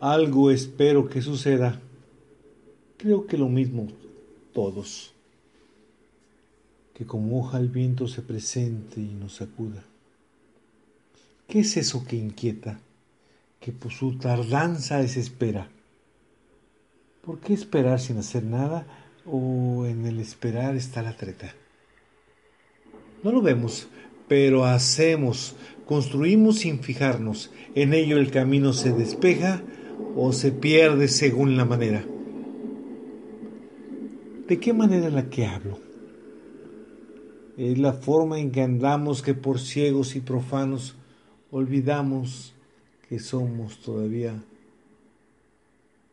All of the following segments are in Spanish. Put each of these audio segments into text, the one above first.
Algo espero que suceda. Creo que lo mismo todos. Que como hoja el viento se presente y nos sacuda. ¿Qué es eso que inquieta? Que por su tardanza desespera. ¿Por qué esperar sin hacer nada o en el esperar está la treta? No lo vemos, pero hacemos, construimos sin fijarnos. En ello el camino se despeja o se pierde según la manera. ¿De qué manera la que hablo? Es la forma en que andamos que por ciegos y profanos olvidamos que somos todavía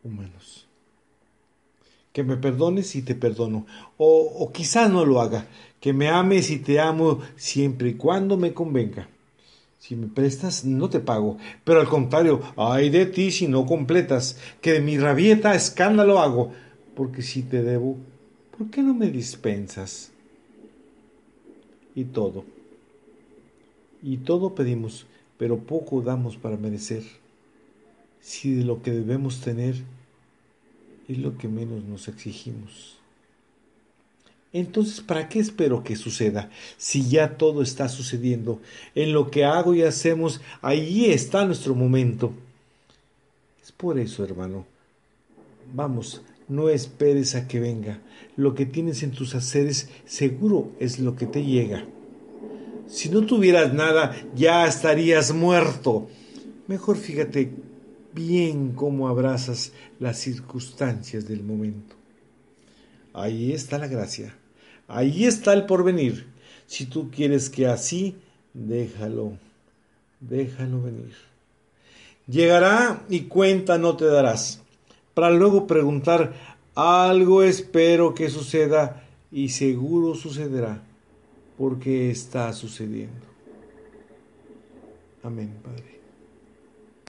humanos. Que me perdones y te perdono. O, o quizás no lo haga. Que me ames y te amo siempre y cuando me convenga. Si me prestas, no te pago. Pero al contrario, ay de ti si no completas, que de mi rabieta escándalo hago. Porque si te debo, ¿por qué no me dispensas? Y todo. Y todo pedimos, pero poco damos para merecer. Si de lo que debemos tener es lo que menos nos exigimos. Entonces, ¿para qué espero que suceda? Si ya todo está sucediendo, en lo que hago y hacemos, allí está nuestro momento. Es por eso, hermano. Vamos, no esperes a que venga. Lo que tienes en tus haceres seguro es lo que te llega. Si no tuvieras nada, ya estarías muerto. Mejor fíjate bien cómo abrazas las circunstancias del momento. Ahí está la gracia. Ahí está el porvenir. Si tú quieres que así, déjalo, déjalo venir. Llegará y cuenta no te darás, para luego preguntar, algo espero que suceda y seguro sucederá, porque está sucediendo. Amén, Padre.